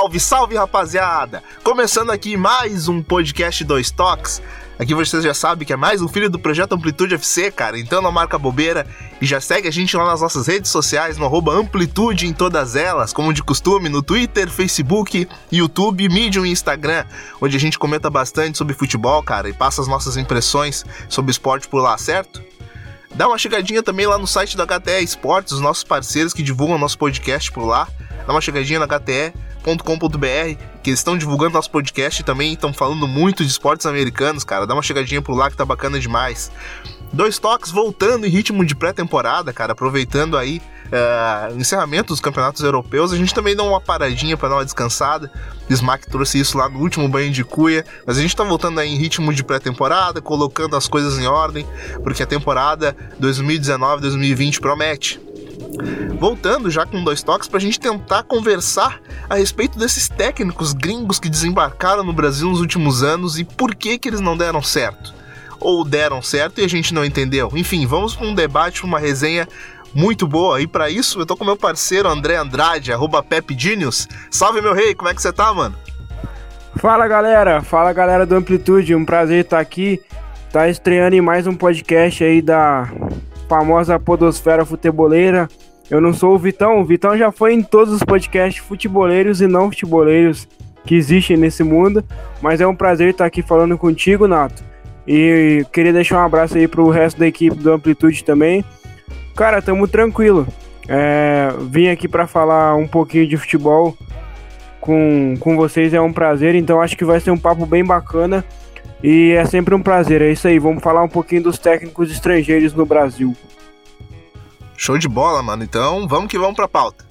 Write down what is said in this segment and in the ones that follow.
Salve, salve rapaziada! Começando aqui mais um podcast Dois Toques. Aqui vocês já sabem que é mais um filho do projeto Amplitude FC, cara. Então não marca bobeira e já segue a gente lá nas nossas redes sociais, no Amplitude em todas elas, como de costume, no Twitter, Facebook, YouTube, Medium e Instagram, onde a gente comenta bastante sobre futebol, cara, e passa as nossas impressões sobre esporte por lá, certo? Dá uma chegadinha também lá no site da HTE Esportes, os nossos parceiros que divulgam nosso podcast por lá. Dá uma chegadinha na HTE.com.br, que estão divulgando nosso podcast e também estão falando muito de esportes americanos, cara. Dá uma chegadinha por lá que tá bacana demais. Dois toques voltando em ritmo de pré-temporada, cara, aproveitando aí uh, o encerramento dos campeonatos europeus. A gente também dá uma paradinha para dar uma descansada. Smack trouxe isso lá no último banho de cuia, mas a gente tá voltando aí em ritmo de pré-temporada, colocando as coisas em ordem, porque a temporada 2019-2020 promete. Voltando já com dois toques para a gente tentar conversar a respeito desses técnicos gringos que desembarcaram no Brasil nos últimos anos e por que que eles não deram certo. Ou deram certo e a gente não entendeu. Enfim, vamos para um debate, uma resenha muito boa. E para isso, eu tô com meu parceiro André Andrade, arroba Pepe Genius. Salve, meu rei, como é que você tá, mano? Fala, galera. Fala, galera do Amplitude. Um prazer estar aqui. Tá estreando em mais um podcast aí da famosa podosfera futeboleira. Eu não sou o Vitão, o Vitão já foi em todos os podcasts futeboleiros e não futeboleiros que existem nesse mundo, mas é um prazer estar aqui falando contigo, Nato. E queria deixar um abraço aí pro resto da equipe do Amplitude também. Cara, tamo tranquilo. É, vim aqui para falar um pouquinho de futebol com, com vocês, é um prazer, então acho que vai ser um papo bem bacana. E é sempre um prazer, é isso aí. Vamos falar um pouquinho dos técnicos estrangeiros no Brasil. Show de bola, mano. Então vamos que vamos pra pauta.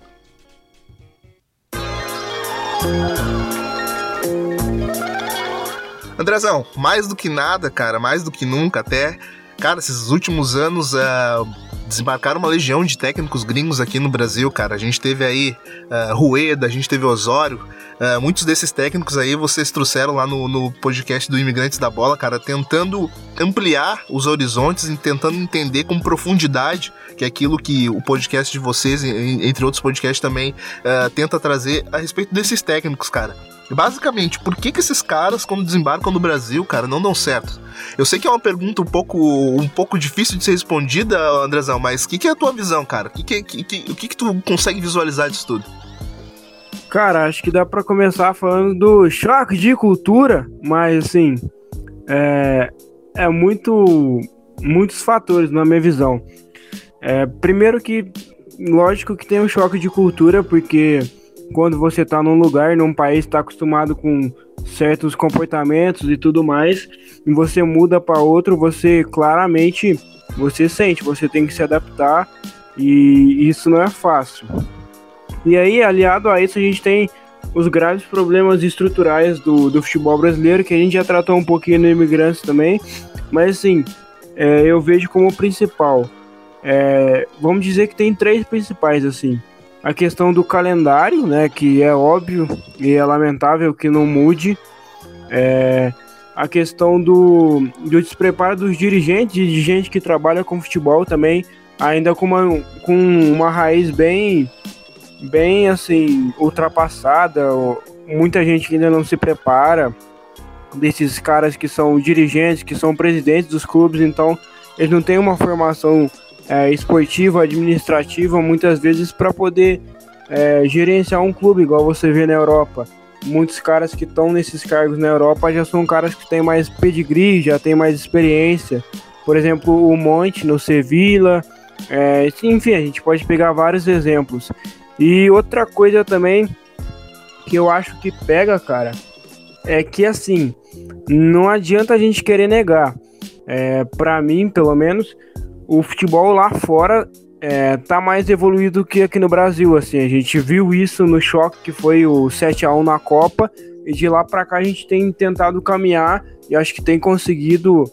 Andrezão, mais do que nada, cara, mais do que nunca até, cara, esses últimos anos uh, desembarcaram uma legião de técnicos gringos aqui no Brasil, cara. A gente teve aí uh, Rueda, a gente teve Osório, Uh, muitos desses técnicos aí vocês trouxeram lá no, no podcast do Imigrantes da Bola, cara, tentando ampliar os horizontes e tentando entender com profundidade que é aquilo que o podcast de vocês, entre outros podcasts também, uh, tenta trazer a respeito desses técnicos, cara. Basicamente, por que, que esses caras, quando desembarcam no Brasil, cara, não dão certo? Eu sei que é uma pergunta um pouco, um pouco difícil de ser respondida, Andrezão, mas o que, que é a tua visão, cara? Que que, que, que, o que, que tu consegue visualizar disso tudo? Cara, acho que dá para começar falando do choque de cultura, mas assim, é, é muito, muitos fatores na minha visão. É, primeiro que, lógico que tem um choque de cultura, porque quando você tá num lugar, num país, está acostumado com certos comportamentos e tudo mais, e você muda para outro, você claramente, você sente, você tem que se adaptar, e isso não é fácil. E aí, aliado a isso, a gente tem os graves problemas estruturais do, do futebol brasileiro, que a gente já tratou um pouquinho no Imigrantes também, mas assim, é, eu vejo como principal. É, vamos dizer que tem três principais, assim. A questão do calendário, né, que é óbvio e é lamentável que não mude. É, a questão do, do despreparo dos dirigentes e de gente que trabalha com futebol também, ainda com uma, com uma raiz bem bem assim ultrapassada, muita gente que ainda não se prepara desses caras que são dirigentes, que são presidentes dos clubes, então eles não têm uma formação é, esportiva, administrativa, muitas vezes para poder é, gerenciar um clube, igual você vê na Europa. Muitos caras que estão nesses cargos na Europa já são caras que têm mais pedigree, já têm mais experiência. Por exemplo, o Monte no Sevilla. É, enfim, a gente pode pegar vários exemplos. E outra coisa também que eu acho que pega, cara, é que assim, não adianta a gente querer negar. É, para mim, pelo menos, o futebol lá fora é, tá mais evoluído que aqui no Brasil. Assim, a gente viu isso no choque que foi o 7 a 1 na Copa. E de lá para cá a gente tem tentado caminhar e acho que tem conseguido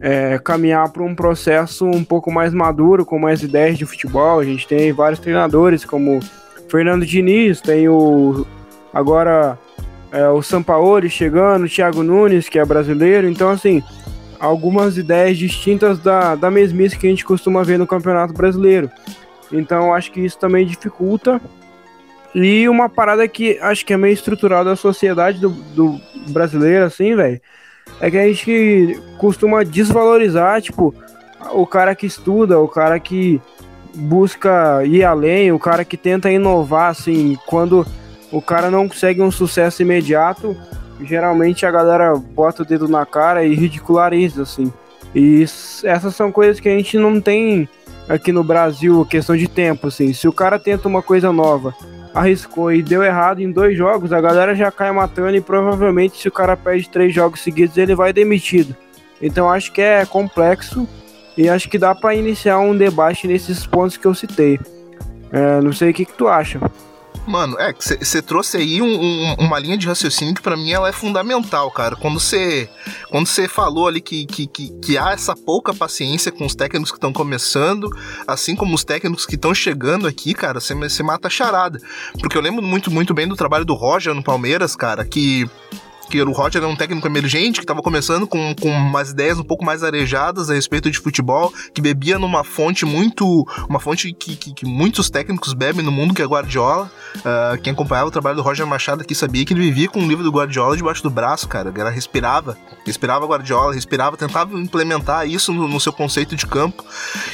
é, caminhar para um processo um pouco mais maduro, com mais ideias de futebol. A gente tem vários treinadores, como Fernando Diniz, tem o agora é, o Sampaoli chegando, o Thiago Nunes, que é brasileiro. Então, assim, algumas ideias distintas da, da mesmice que a gente costuma ver no Campeonato Brasileiro. Então, acho que isso também dificulta. E uma parada que acho que é meio estrutural da sociedade do, do brasileiro, assim, velho é que a gente costuma desvalorizar, tipo, o cara que estuda, o cara que busca ir além, o cara que tenta inovar, assim, quando o cara não consegue um sucesso imediato, geralmente a galera bota o dedo na cara e ridiculariza, assim. E essas são coisas que a gente não tem aqui no Brasil, questão de tempo, assim. Se o cara tenta uma coisa nova arriscou e deu errado em dois jogos, a galera já cai matando e provavelmente se o cara perde três jogos seguidos ele vai demitido. Então acho que é complexo e acho que dá para iniciar um debate nesses pontos que eu citei. É, não sei o que, que tu acha. Mano, é, você trouxe aí um, um, uma linha de raciocínio que para mim ela é fundamental, cara. Quando você quando você falou ali que, que, que, que, há essa pouca paciência com os técnicos que estão começando, assim como os técnicos que estão chegando aqui, cara, você mata a charada. Porque eu lembro muito, muito bem do trabalho do Roger no Palmeiras, cara, que que o Roger era um técnico emergente que estava começando com, com umas ideias um pouco mais arejadas a respeito de futebol, que bebia numa fonte muito. uma fonte que, que, que muitos técnicos bebem no mundo, que é Guardiola. Uh, quem acompanhava o trabalho do Roger Machado aqui sabia que ele vivia com um livro do Guardiola debaixo do braço, cara. Ele respirava, respirava Guardiola, respirava, tentava implementar isso no, no seu conceito de campo.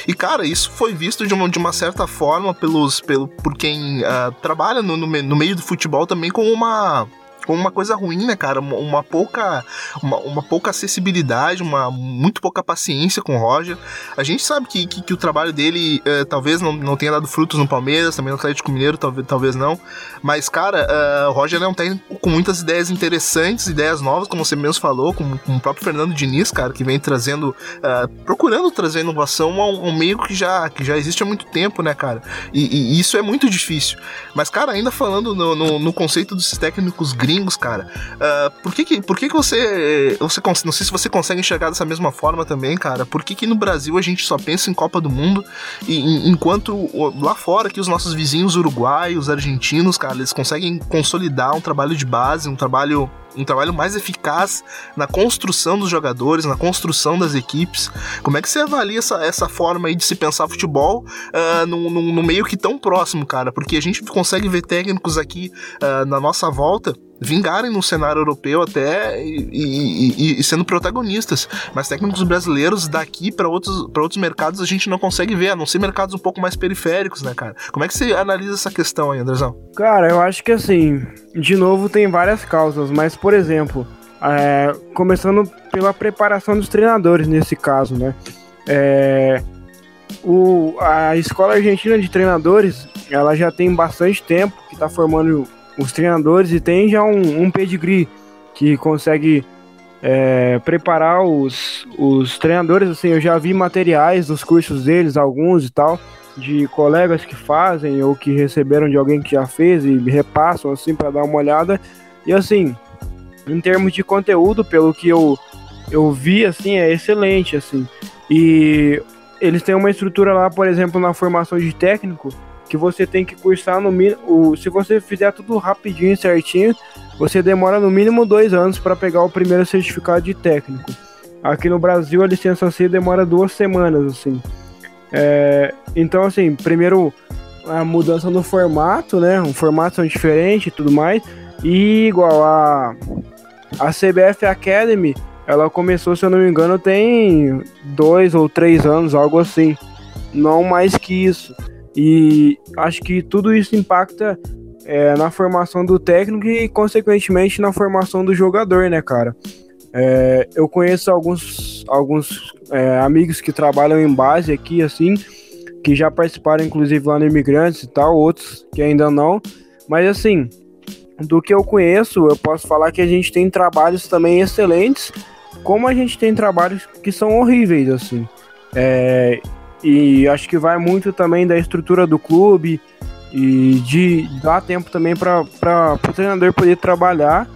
E, cara, isso foi visto de uma, de uma certa forma pelos, pelo, por quem uh, trabalha no, no, no meio do futebol também como uma como uma coisa ruim, né, cara? Uma, uma pouca uma, uma, pouca acessibilidade, uma muito pouca paciência com o Roger. A gente sabe que, que, que o trabalho dele uh, talvez não, não tenha dado frutos no Palmeiras, também no Atlético Mineiro, talvez, talvez não. Mas, cara, uh, o Roger é um técnico com muitas ideias interessantes, ideias novas, como você mesmo falou, com, com o próprio Fernando Diniz, cara, que vem trazendo, uh, procurando trazer inovação a um, um, meio que já, que já existe há muito tempo, né, cara? E, e isso é muito difícil. Mas, cara, ainda falando no, no, no conceito dos técnicos gringos, gringos, cara. Uh, por que que, por que que você, você. Não sei se você consegue enxergar dessa mesma forma também, cara. Por que que no Brasil a gente só pensa em Copa do Mundo e, enquanto lá fora que os nossos vizinhos uruguaios, argentinos, cara, eles conseguem consolidar um trabalho de base, um trabalho um trabalho mais eficaz na construção dos jogadores, na construção das equipes. Como é que você avalia essa, essa forma aí de se pensar futebol uh, no, no, meio que tão próximo, cara? Porque a gente consegue ver técnicos aqui uh, na nossa volta vingarem no cenário europeu até e, e, e, sendo protagonistas. Mas técnicos brasileiros daqui para outros, outros mercados a gente não consegue ver, a não ser mercados um pouco mais periféricos, né, cara? Como é que você analisa essa questão aí, Andrezão? Cara, eu acho que assim, de novo, tem várias causas, mas, por exemplo, é, começando pela preparação dos treinadores nesse caso, né? É, o, a escola argentina de treinadores, ela já tem bastante tempo que está formando os treinadores e tem já um, um pedigree que consegue é, preparar os, os treinadores. Assim, eu já vi materiais dos cursos deles, alguns e tal, de colegas que fazem ou que receberam de alguém que já fez e repassam assim para dar uma olhada. E assim, em termos de conteúdo, pelo que eu, eu vi, assim, é excelente, assim. E eles têm uma estrutura lá, por exemplo, na formação de técnico, que você tem que cursar no mínimo. Se você fizer tudo rapidinho, certinho, você demora no mínimo dois anos para pegar o primeiro certificado de técnico. Aqui no Brasil, a licença C demora duas semanas, assim. É, então, assim, primeiro a mudança no formato, né? Um formato diferente e tudo mais. E igual a, a CBF Academy, ela começou, se eu não me engano, tem dois ou três anos, algo assim. Não mais que isso. E acho que tudo isso impacta é, na formação do técnico e, consequentemente, na formação do jogador, né, cara? É, eu conheço alguns, alguns é, amigos que trabalham em base aqui, assim, que já participaram, inclusive, lá no Imigrantes e tal, outros que ainda não. Mas, assim, do que eu conheço, eu posso falar que a gente tem trabalhos também excelentes, como a gente tem trabalhos que são horríveis, assim. É, e acho que vai muito também da estrutura do clube e de dar tempo também para o treinador poder trabalhar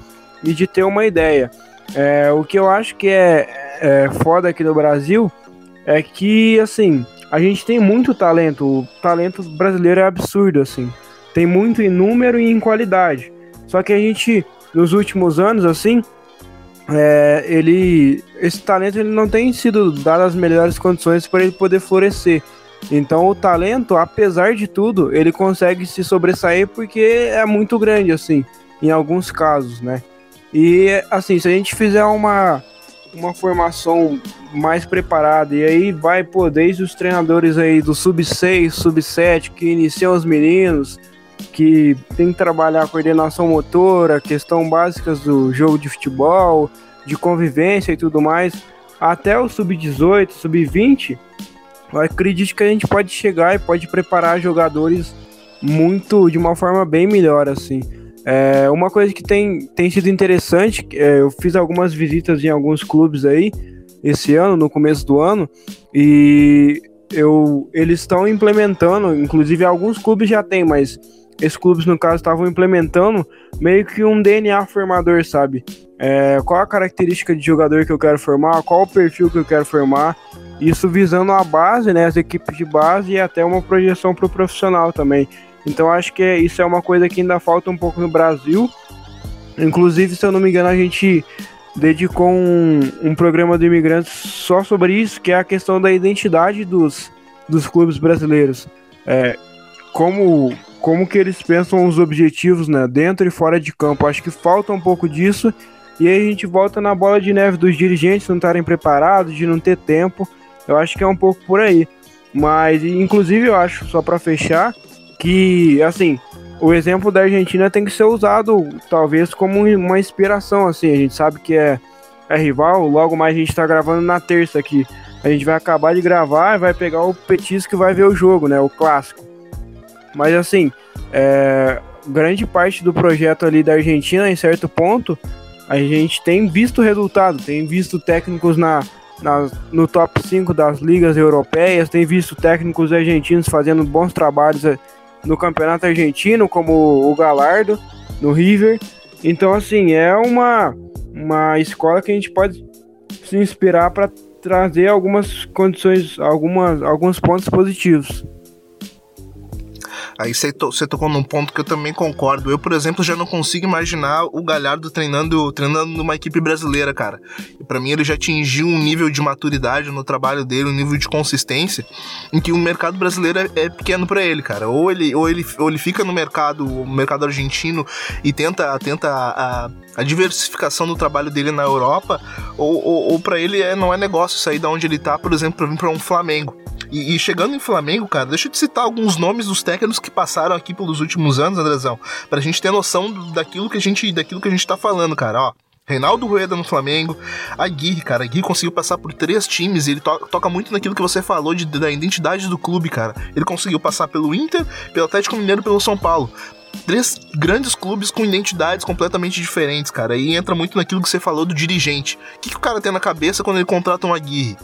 e de ter uma ideia. É, o que eu acho que é, é, foda aqui no Brasil é que, assim, a gente tem muito talento. O talento brasileiro é absurdo, assim. Tem muito em número e em qualidade. Só que a gente, nos últimos anos, assim, é, ele, esse talento ele não tem sido dado as melhores condições para ele poder florescer. Então o talento, apesar de tudo, ele consegue se sobressair porque é muito grande, assim, em alguns casos, né? E assim, se a gente fizer uma, uma formação mais preparada, e aí vai, pô, desde os treinadores aí do sub-6, sub-7, que iniciam os meninos, que tem que trabalhar a coordenação motora, questão básicas do jogo de futebol, de convivência e tudo mais, até o sub-18, sub-20, eu acredito que a gente pode chegar e pode preparar jogadores muito de uma forma bem melhor assim. É, uma coisa que tem, tem sido interessante, é, eu fiz algumas visitas em alguns clubes aí esse ano, no começo do ano, e eu, eles estão implementando, inclusive alguns clubes já tem, mas esses clubes no caso estavam implementando meio que um DNA formador, sabe? É, qual a característica de jogador que eu quero formar, qual o perfil que eu quero formar, isso visando a base, né, as equipes de base e até uma projeção para o profissional também. Então acho que isso é uma coisa que ainda falta um pouco no Brasil. Inclusive, se eu não me engano, a gente dedicou um, um programa do imigrantes só sobre isso, que é a questão da identidade dos, dos clubes brasileiros. É, como, como que eles pensam os objetivos né, dentro e fora de campo. Acho que falta um pouco disso. E aí a gente volta na bola de neve dos dirigentes não estarem preparados, de não ter tempo. Eu acho que é um pouco por aí. Mas, inclusive, eu acho, só para fechar, que, assim, o exemplo da Argentina tem que ser usado, talvez, como uma inspiração, assim. A gente sabe que é, é rival, logo mais a gente tá gravando na terça aqui. A gente vai acabar de gravar vai pegar o petisco que vai ver o jogo, né? O clássico. Mas, assim, é, grande parte do projeto ali da Argentina, em certo ponto, a gente tem visto resultado, tem visto técnicos na, na, no top 5 das ligas europeias, tem visto técnicos argentinos fazendo bons trabalhos no campeonato argentino, como o Galardo, no River. Então, assim, é uma, uma escola que a gente pode se inspirar para trazer algumas condições, algumas, alguns pontos positivos. Aí você to, tocou num ponto que eu também concordo. Eu, por exemplo, já não consigo imaginar o Galhardo treinando, treinando numa equipe brasileira, cara. Para mim ele já atingiu um nível de maturidade no trabalho dele, um nível de consistência, em que o mercado brasileiro é, é pequeno para ele, cara. Ou ele, ou ele, ou ele fica no mercado, mercado argentino e tenta, tenta a, a diversificação do trabalho dele na Europa, ou, ou, ou para ele é, não é negócio sair da onde ele tá, por exemplo, para vir para um Flamengo. E, e, chegando em Flamengo, cara, deixa eu te citar alguns nomes dos técnicos que passaram aqui pelos últimos anos, Andrezão, pra gente ter noção daquilo que a gente, daquilo que a gente tá falando, cara, ó. Reinaldo Rueda no Flamengo, Aguirre, cara, Aguirre conseguiu passar por três times, ele to toca muito naquilo que você falou de, da identidade do clube, cara. Ele conseguiu passar pelo Inter, pelo Atlético Mineiro pelo São Paulo três grandes clubes com identidades completamente diferentes, cara. E entra muito naquilo que você falou do dirigente. O que, que o cara tem na cabeça quando ele contrata um Aguirre?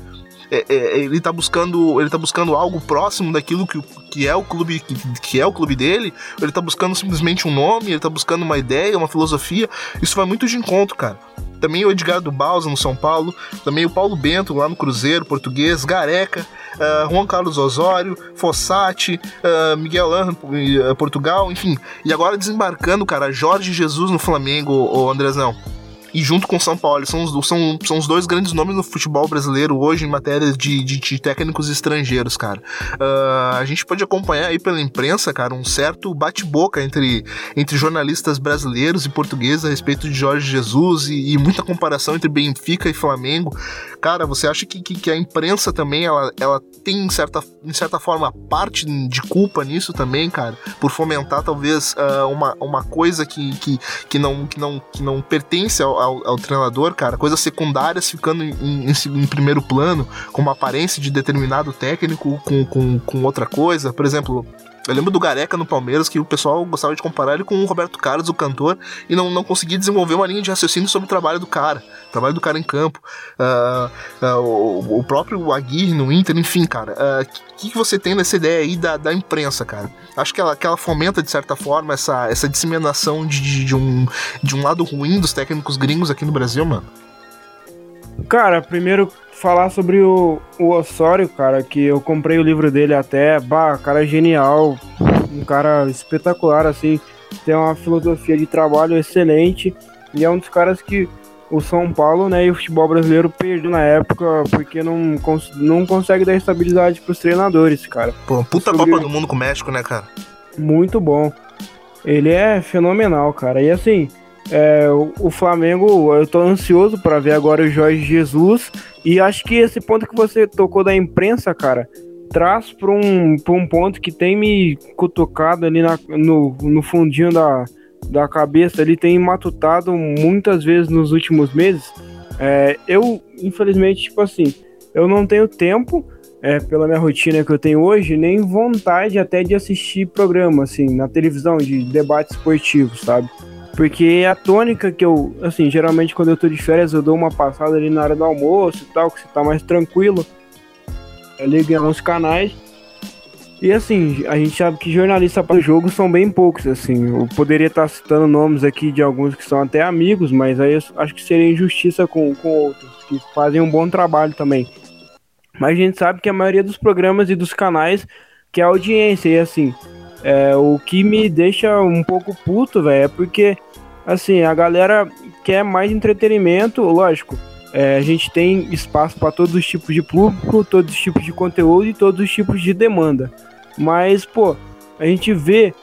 É, é, ele tá buscando ele tá buscando algo próximo daquilo que, que é o clube que, que é o clube dele, ele tá buscando simplesmente um nome, ele tá buscando uma ideia, uma filosofia. Isso vai muito de encontro, cara. Também o Edgar do Balsa no São Paulo, também o Paulo Bento lá no Cruzeiro, português, Gareca, uh, Juan Carlos Osório, Fossati, uh, Miguel Lan, uh, Portugal, enfim. E agora desembarcando, cara, Jorge Jesus no Flamengo, o Andrezão e junto com o São Paulo. São os, são, são os dois grandes nomes no futebol brasileiro hoje em matéria de, de, de técnicos estrangeiros, cara. Uh, a gente pode acompanhar aí pela imprensa, cara, um certo bate-boca entre, entre jornalistas brasileiros e portugueses a respeito de Jorge Jesus e, e, muita comparação entre Benfica e Flamengo. Cara, você acha que, que, que a imprensa também ela, ela tem, em certa, em certa forma, parte de culpa nisso também, cara? Por fomentar talvez uh, uma, uma coisa que, que, que, não, que, não, que não pertence ao ao, ao treinador, cara, coisas secundárias ficando em, em, em, primeiro plano, com uma aparência de determinado técnico com, com, com outra coisa. Por exemplo, eu lembro do Gareca no Palmeiras, que o pessoal gostava de comparar ele com o Roberto Carlos, o cantor, e não, não conseguia desenvolver uma linha de raciocínio sobre o trabalho do cara, o trabalho do cara em campo. Uh, uh, o, o, próprio Aguirre no Inter, enfim, cara. O uh, que, que você tem nessa ideia aí da, da imprensa, cara? Acho que ela, que ela fomenta, de certa forma, essa, essa disseminação de, de, de um, de um lado ruim dos técnicos gringos aqui no Brasil, mano. Cara, primeiro falar sobre o, o Osório, cara, que eu comprei o livro dele até, bah, cara genial, um cara espetacular, assim, tem uma filosofia de trabalho excelente e é um dos caras que o São Paulo, né, e o futebol brasileiro perdeu na época porque não, cons não consegue dar estabilidade pros treinadores, cara. Pô, puta sobre... Copa do Mundo com o México, né, cara? Muito bom. Ele é fenomenal, cara. E assim, é, o, Flamengo, eu tô ansioso para ver agora o Jorge Jesus. E acho que esse ponto que você tocou da imprensa, cara, traz para um, pra um ponto que tem me cutucado ali na, no, no fundinho da, da cabeça. Ele tem matutado muitas vezes nos últimos meses. É, eu, infelizmente, tipo assim, eu não tenho tempo. É, pela minha rotina que eu tenho hoje, nem vontade até de assistir programa, assim, na televisão, de debates esportivos, sabe? Porque a tônica que eu, assim, geralmente quando eu tô de férias eu dou uma passada ali na hora do almoço e tal, que você tá mais tranquilo. Eu ligo em alguns canais. E assim, a gente sabe que jornalistas para o jogo são bem poucos, assim. Eu poderia estar tá citando nomes aqui de alguns que são até amigos, mas aí eu acho que seria injustiça com, com outros, que fazem um bom trabalho também. Mas a gente sabe que a maioria dos programas e dos canais que é a audiência, e assim, é, o que me deixa um pouco puto, velho, é porque, assim, a galera quer mais entretenimento, lógico. É, a gente tem espaço para todos os tipos de público, todos os tipos de conteúdo e todos os tipos de demanda. Mas, pô, a gente vê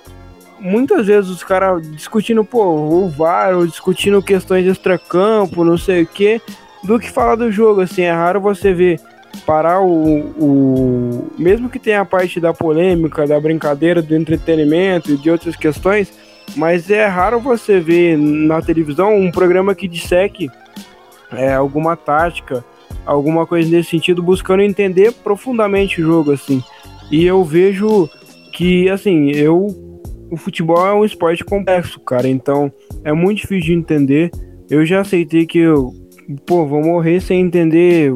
muitas vezes os caras discutindo, pô, o VAR, ou discutindo questões extra-campo, não sei o que, do que falar do jogo. Assim, é raro você ver parar o, o. Mesmo que tenha a parte da polêmica, da brincadeira, do entretenimento e de outras questões, mas é raro você ver na televisão um programa que disseque é, alguma tática, alguma coisa nesse sentido, buscando entender profundamente o jogo, assim. E eu vejo que, assim, eu. O futebol é um esporte complexo, cara, então é muito difícil de entender. Eu já aceitei que eu, pô, vou morrer sem entender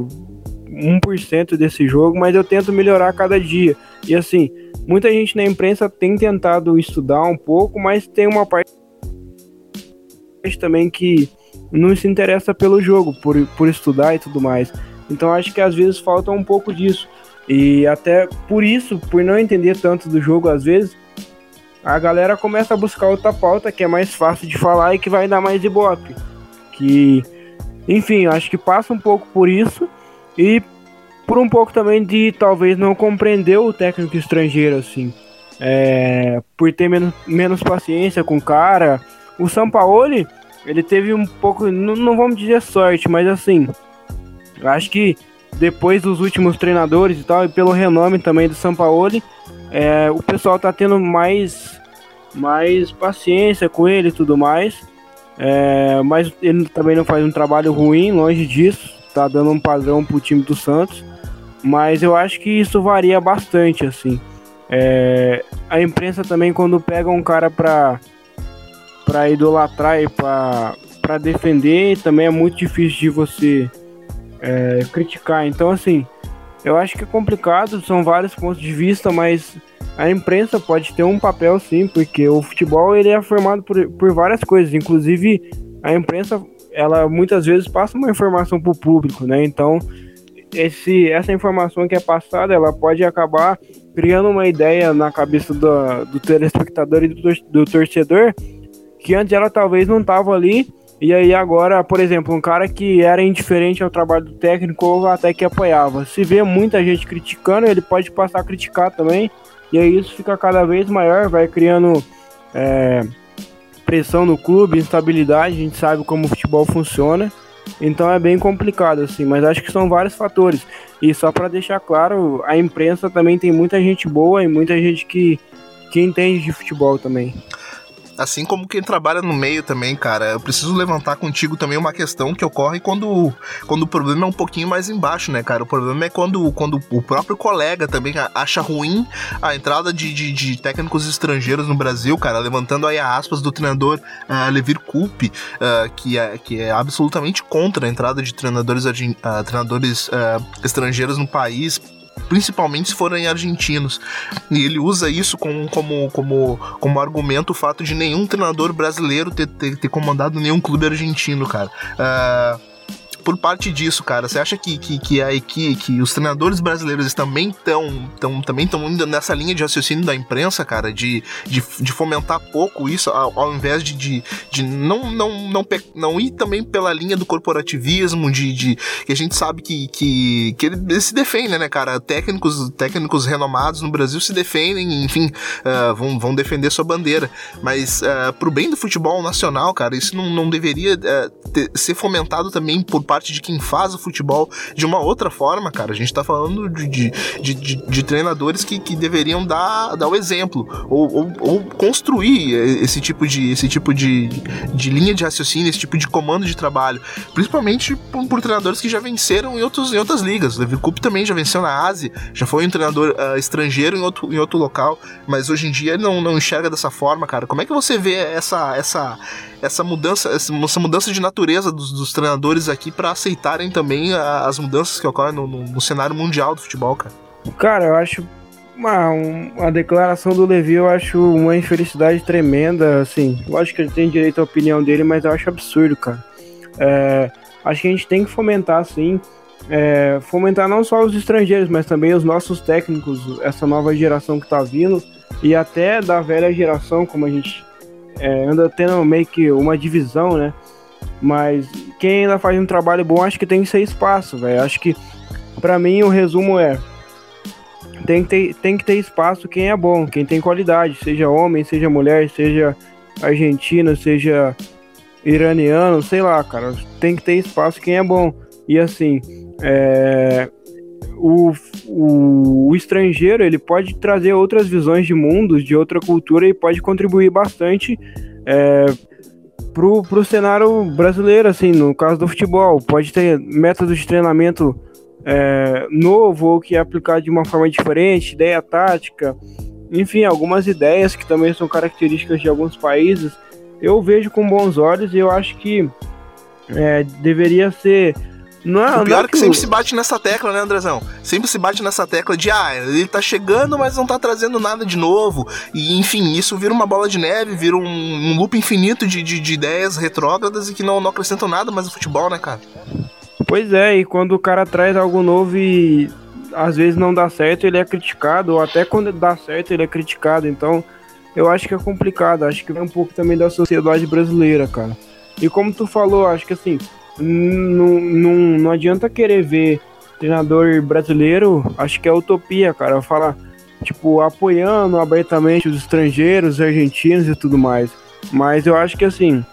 1% desse jogo, mas eu tento melhorar cada dia. E assim, muita gente na imprensa tem tentado estudar um pouco, mas tem uma parte também que não se interessa pelo jogo, por, por estudar e tudo mais. Então acho que às vezes falta um pouco disso. E até por isso, por não entender tanto do jogo às vezes, a galera começa a buscar outra pauta que é mais fácil de falar e que vai dar mais ibope. Que, enfim, acho que passa um pouco por isso e por um pouco também de talvez não compreender o técnico estrangeiro, assim. É, por ter menos, menos paciência com o cara. O Sampaoli, ele teve um pouco, não, não vamos dizer sorte, mas assim, acho que depois dos últimos treinadores e tal, e pelo renome também do Sampaoli, é, o pessoal tá tendo mais, mais paciência com ele e tudo mais. É, mas ele também não faz um trabalho ruim, longe disso tá dando um padrão pro time do Santos, mas eu acho que isso varia bastante, assim. É, a imprensa também, quando pega um cara pra, pra idolatrar e pra, pra defender, também é muito difícil de você é, criticar. Então, assim, eu acho que é complicado, são vários pontos de vista, mas a imprensa pode ter um papel sim, porque o futebol ele é formado por, por várias coisas, inclusive a imprensa ela muitas vezes passa uma informação para o público, né? Então, esse, essa informação que é passada, ela pode acabar criando uma ideia na cabeça do, do telespectador e do, do torcedor que antes ela talvez não estava ali e aí agora, por exemplo, um cara que era indiferente ao trabalho do técnico ou até que apoiava. Se vê muita gente criticando, ele pode passar a criticar também. E aí isso fica cada vez maior, vai criando é, pressão no clube, instabilidade, a gente sabe como o futebol funciona. Então é bem complicado assim, mas acho que são vários fatores. E só para deixar claro, a imprensa também tem muita gente boa e muita gente que que entende de futebol também. Assim como quem trabalha no meio também, cara, eu preciso levantar contigo também uma questão que ocorre quando, quando o problema é um pouquinho mais embaixo, né, cara? O problema é quando, quando o próprio colega também acha ruim a entrada de, de, de técnicos estrangeiros no Brasil, cara, levantando aí aspas do treinador uh, Levir Coupe, uh, que, é, que é absolutamente contra a entrada de treinadores, uh, treinadores estrangeiros no país principalmente se forem argentinos. E ele usa isso como, como, como, como argumento o fato de nenhum treinador brasileiro ter, ter, ter comandado nenhum clube argentino, cara. Uh, por parte disso, cara? Você acha que, que, que a equipe, que os treinadores brasileiros também estão tão, também estão indo nessa linha de raciocínio da imprensa, cara, de, de, de fomentar pouco isso, ao, ao invés de, de, de não, não, não, não ir também pela linha do corporativismo, de, de que a gente sabe que, que, que eles se defendem, né, cara? Técnicos, técnicos renomados no Brasil se defendem, enfim, uh, vão, vão defender sua bandeira. Mas uh, pro bem do futebol nacional, cara, isso não, não deveria uh, ter, ser fomentado também por parte de quem faz o futebol de uma outra forma, cara. A gente tá falando de, de, de, de, de treinadores que, que deveriam dar, dar o exemplo, ou, ou, ou, construir esse tipo, de, esse tipo de, de linha de raciocínio, esse tipo de comando de trabalho, principalmente por, por treinadores que já venceram em, outros, em outras ligas. O Levi Coupe também já venceu na Ásia, já foi um treinador uh, estrangeiro em outro, em outro local, mas hoje em dia ele não, não enxerga dessa forma, cara. Como é que você vê essa, essa, essa mudança, essa mudança de natureza dos, dos treinadores aqui para aceitarem também a, as mudanças que ocorrem no, no, no, cenário mundial do futebol, cara? Cara, eu acho uma, uma declaração do Levi, eu acho uma infelicidade tremenda, assim. Lógico que ele tem direito à opinião dele, mas eu acho absurdo, cara. É, acho que a gente tem que fomentar, assim, é, fomentar não só os estrangeiros, mas também os nossos técnicos, essa nova geração que tá vindo, e até da velha geração, como a gente é, anda tendo meio que uma divisão, né? Mas quem ainda faz um trabalho bom, acho que tem que ser espaço, velho. Acho que, para mim, o resumo é: tem que, ter, tem que ter espaço quem é bom, quem tem qualidade, seja homem, seja mulher, seja argentino, seja iraniano, sei lá, cara. Tem que ter espaço quem é bom. E assim, é, o, o, o, estrangeiro ele pode trazer outras visões de mundos, de outra cultura e pode contribuir bastante é, pro, pro cenário brasileiro, assim, no caso do futebol. Pode ter métodos de treinamento é, novo ou que é aplicado de uma forma diferente, ideia tática, enfim, algumas ideias que também são características de alguns países. Eu vejo com bons olhos e eu acho que é, deveria ser não, é, o pior não é que, que sempre se bate nessa tecla, né, Andrezão? Sempre se bate nessa tecla de, ah, ele tá chegando, mas não tá trazendo nada de novo. E, enfim, isso vira uma bola de neve, vira um, um loop infinito de, de, de, ideias retrógradas e que não, não acrescentam nada mais no futebol, né, cara? Pois é, e quando o cara traz algo novo e às vezes não dá certo, ele é criticado, ou até quando dá certo, ele é criticado. Então, eu acho que é complicado. Acho que vem um pouco também da sociedade brasileira, cara. E como tu falou, acho que assim, não, não, não adianta querer ver treinador brasileiro, acho que é utopia, cara. Falar, tipo, apoiando abertamente os estrangeiros, os argentinos e tudo mais. Mas eu acho que assim.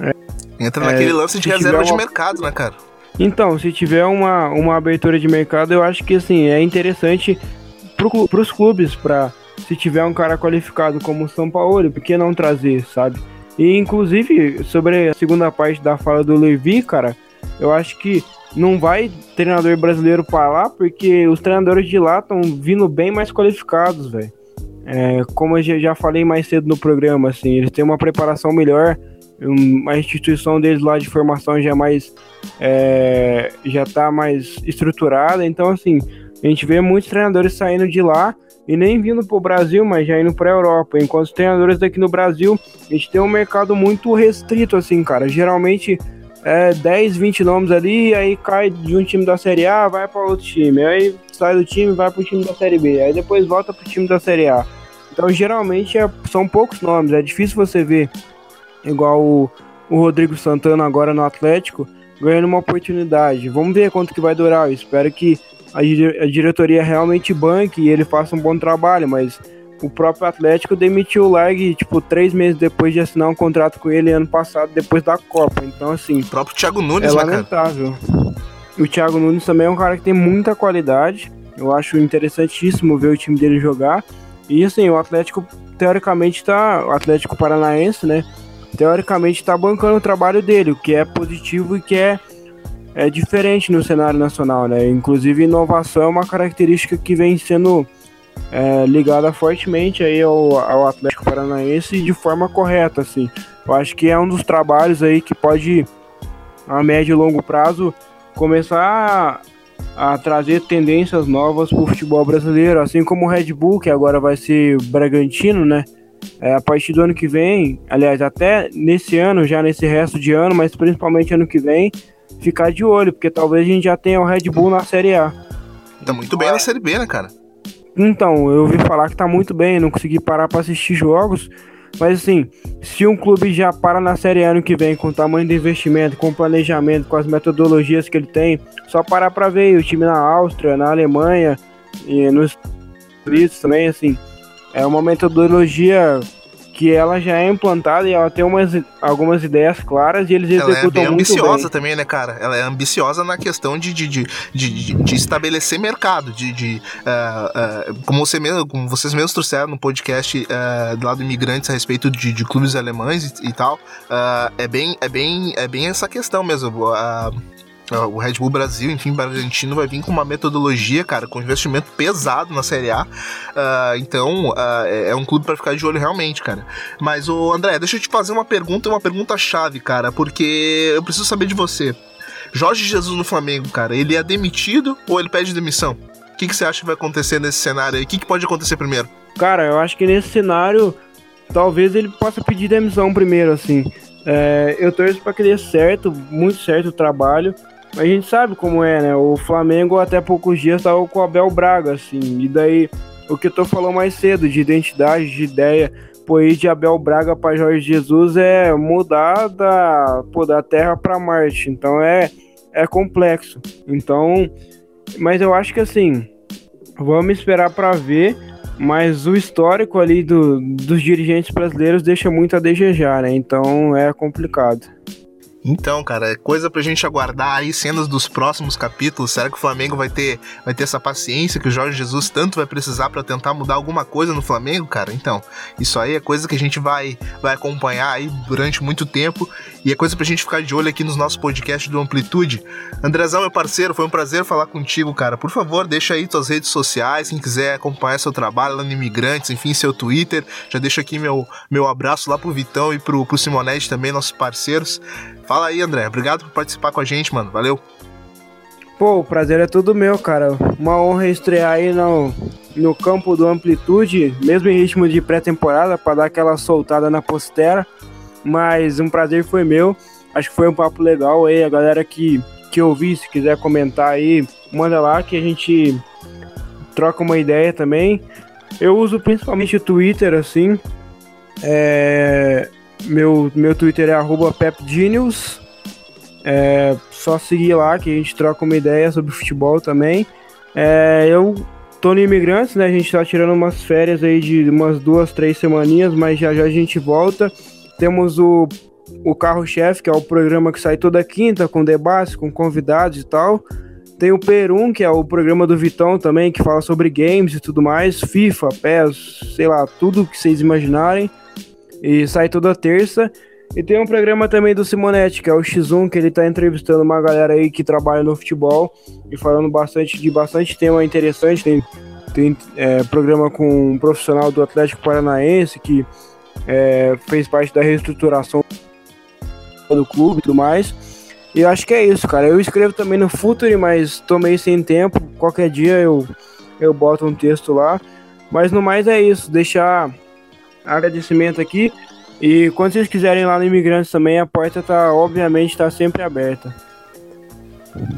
É, Entra naquele é, lance de reserva uma... de mercado, né, cara? Então, se tiver uma, uma abertura de mercado, eu acho que assim, é interessante pro, pros clubes, pra se tiver um cara qualificado como o São Paulo, por que não trazer, sabe? E inclusive, sobre a segunda parte da fala do Levi, cara, eu acho que não vai treinador brasileiro para lá, porque os treinadores de lá estão vindo bem mais qualificados, velho. É, como eu já falei mais cedo no programa, assim, eles têm uma preparação melhor, a instituição deles lá de formação já é mais é, já tá mais estruturada, então assim, a gente vê muitos treinadores saindo de lá e nem vindo para o Brasil, mas já indo para a Europa. Enquanto os treinadores daqui no Brasil, a gente tem um mercado muito restrito, assim, cara. Geralmente é 10, 20 nomes ali, aí cai de um time da Série A, vai para outro time. Aí sai do time, vai para o time da Série B. Aí depois volta para o time da Série A. Então, geralmente, é, são poucos nomes. É difícil você ver, igual o, o Rodrigo Santana agora no Atlético, ganhando uma oportunidade. Vamos ver quanto que vai durar. Eu espero que a, a diretoria realmente banque e ele faça um bom trabalho, mas o próprio Atlético demitiu o Largue, tipo, três meses depois de assinar um contrato com ele ano passado, depois da Copa. Então, assim. O próprio Thiago Nunes, é lamentável. E o Thiago Nunes também é um cara que tem muita qualidade. Eu acho interessantíssimo ver o time dele jogar. E assim, o Atlético, teoricamente, tá. O Atlético Paranaense, né? Teoricamente tá bancando o trabalho dele, o que é positivo e que é é diferente no cenário nacional, né? Inclusive, inovação é uma característica que vem sendo é, ligada fortemente aí ao, ao Atlético Paranaense de forma correta, assim. Eu acho que é um dos trabalhos aí que pode, a médio e longo prazo, começar a, a trazer tendências novas para o futebol brasileiro, assim como o Red Bull, que agora vai ser Bragantino, né? É, a partir do ano que vem, aliás, até nesse ano, já nesse resto de ano, mas principalmente ano que vem, ficar de olho, porque talvez a gente já tenha o Red Bull na Série A. Tá muito bem na Série B, né, cara? Então, eu ouvi falar que tá muito bem, não consegui parar para assistir jogos, mas assim, se um clube já para na Série A ano que vem com o tamanho do investimento, com o planejamento, com as metodologias que ele tem, só parar para ver o time na Áustria, na Alemanha e nos Unidos também, assim, é uma metodologia que ela já é implantada e ela tem umas, algumas ideias claras e eles ela executam é bem muito ambiciosa bem. também, né, cara? Ela é ambiciosa na questão de, de, de, de, de estabelecer mercado, de, de uh, uh, como, você mesmo, como vocês mesmos trouxeram no podcast uh, do lado imigrantes a respeito de, de clubes alemães e, e tal, é, bem, é, bem, é bem essa questão mesmo. Uh, o Red Bull Brasil, enfim, Bragantino vai vir com uma metodologia, cara, com investimento pesado na Série A. Uh, então, uh, é um clube para ficar de olho realmente, cara. Mas, o André, deixa eu te fazer uma pergunta, uma pergunta chave, cara, porque eu preciso saber de você. Jorge Jesus no Flamengo, cara, ele é demitido ou ele pede demissão? O que, que você acha que vai acontecer nesse cenário aí? O que, que pode acontecer primeiro? Cara, eu acho que nesse cenário, talvez ele possa pedir demissão primeiro, assim. É, eu torço para que dê certo, muito certo o trabalho. A gente sabe como é, né? O Flamengo até poucos dias estava com o Abel Braga, assim. E daí, o que tu falou mais cedo, de identidade, de ideia, pô, ir de Abel Braga para Jorge Jesus é mudar da, pô, da Terra para Marte. Então é, é complexo. Então, mas eu acho que assim, vamos esperar para ver. Mas o histórico ali do, dos dirigentes brasileiros deixa muito a desejar, né? Então é complicado. Então, cara, é coisa pra gente aguardar aí cenas dos próximos capítulos. Será que o Flamengo vai ter, vai ter essa paciência que o Jorge Jesus tanto vai precisar para tentar mudar alguma coisa no Flamengo, cara? Então, isso aí é coisa que a gente vai, vai acompanhar aí durante muito tempo e é coisa pra gente ficar de olho aqui nos nossos podcasts do Amplitude. Andrezão, meu parceiro, foi um prazer falar contigo, cara. Por favor, deixa aí tuas redes sociais, quem quiser acompanhar seu trabalho lá no Imigrantes, enfim, seu Twitter. Já deixo aqui meu, meu abraço lá pro Vitão e pro, pro Simonetti também, nossos parceiros. Fala aí, André. Obrigado por participar com a gente, mano. Valeu. Pô, o prazer é todo meu, cara. Uma honra estrear aí no, no campo do Amplitude, mesmo em ritmo de pré-temporada, para dar aquela soltada na postera. Mas um prazer foi meu. Acho que foi um papo legal aí. A galera que, que ouvir, se quiser comentar aí, manda lá que a gente troca uma ideia também. Eu uso principalmente o Twitter, assim. É, meu, meu Twitter é pepgenius. É só seguir lá que a gente troca uma ideia sobre futebol também. É, eu tô no Imigrantes, né? A gente tá tirando umas férias aí de umas duas, três semaninhas, mas já já a gente volta. Temos o, o Carro-Chefe, que é o programa que sai toda quinta, com debates, com convidados e tal. Tem o Perum, que é o programa do Vitão também, que fala sobre games e tudo mais, FIFA, PES, sei lá, tudo que vocês imaginarem. E sai toda terça. E tem um programa também do Simonetti, que é o X1, que ele tá entrevistando uma galera aí que trabalha no futebol e falando bastante de bastante tema interessante. Tem, tem é, programa com um profissional do Atlético Paranaense que é, fez parte da reestruturação do clube e tudo mais. E eu acho que é isso, cara. Eu escrevo também no Futuri, mas tô meio sem tempo. Qualquer dia eu, eu boto um texto lá. Mas no mais é isso. Deixar agradecimento aqui. E quando vocês quiserem lá no Imigrantes também, a porta tá, obviamente, tá sempre aberta.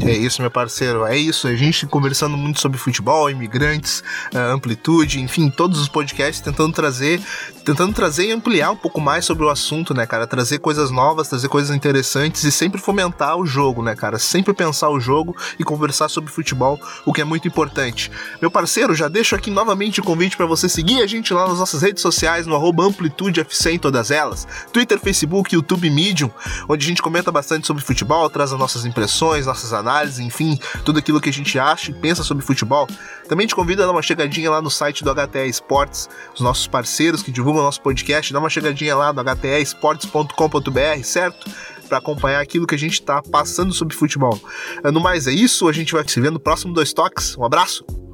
É isso, meu parceiro. É isso. A gente conversando muito sobre futebol, imigrantes, amplitude, enfim, todos os podcasts tentando trazer, tentando trazer e ampliar um pouco mais sobre o assunto, né, cara? Trazer coisas novas, trazer coisas interessantes e sempre fomentar o jogo, né, cara? Sempre pensar o jogo e conversar sobre futebol, o que é muito importante. Meu parceiro, já deixo aqui novamente o convite para você seguir a gente lá nas nossas redes sociais, no AmplitudeFC em todas elas, Twitter, Facebook, YouTube, Medium, onde a gente comenta bastante sobre futebol, traz as nossas impressões, nossas nossas análises, enfim, tudo aquilo que a gente acha e pensa sobre futebol. Também te convido a dar uma chegadinha lá no site do HTE Esportes, os nossos parceiros que divulgam nosso podcast, dá uma chegadinha lá no htesportes.com.br, certo? Para acompanhar aquilo que a gente está passando sobre futebol. No mais é isso, a gente vai se ver no próximo Dois Toques. Um abraço!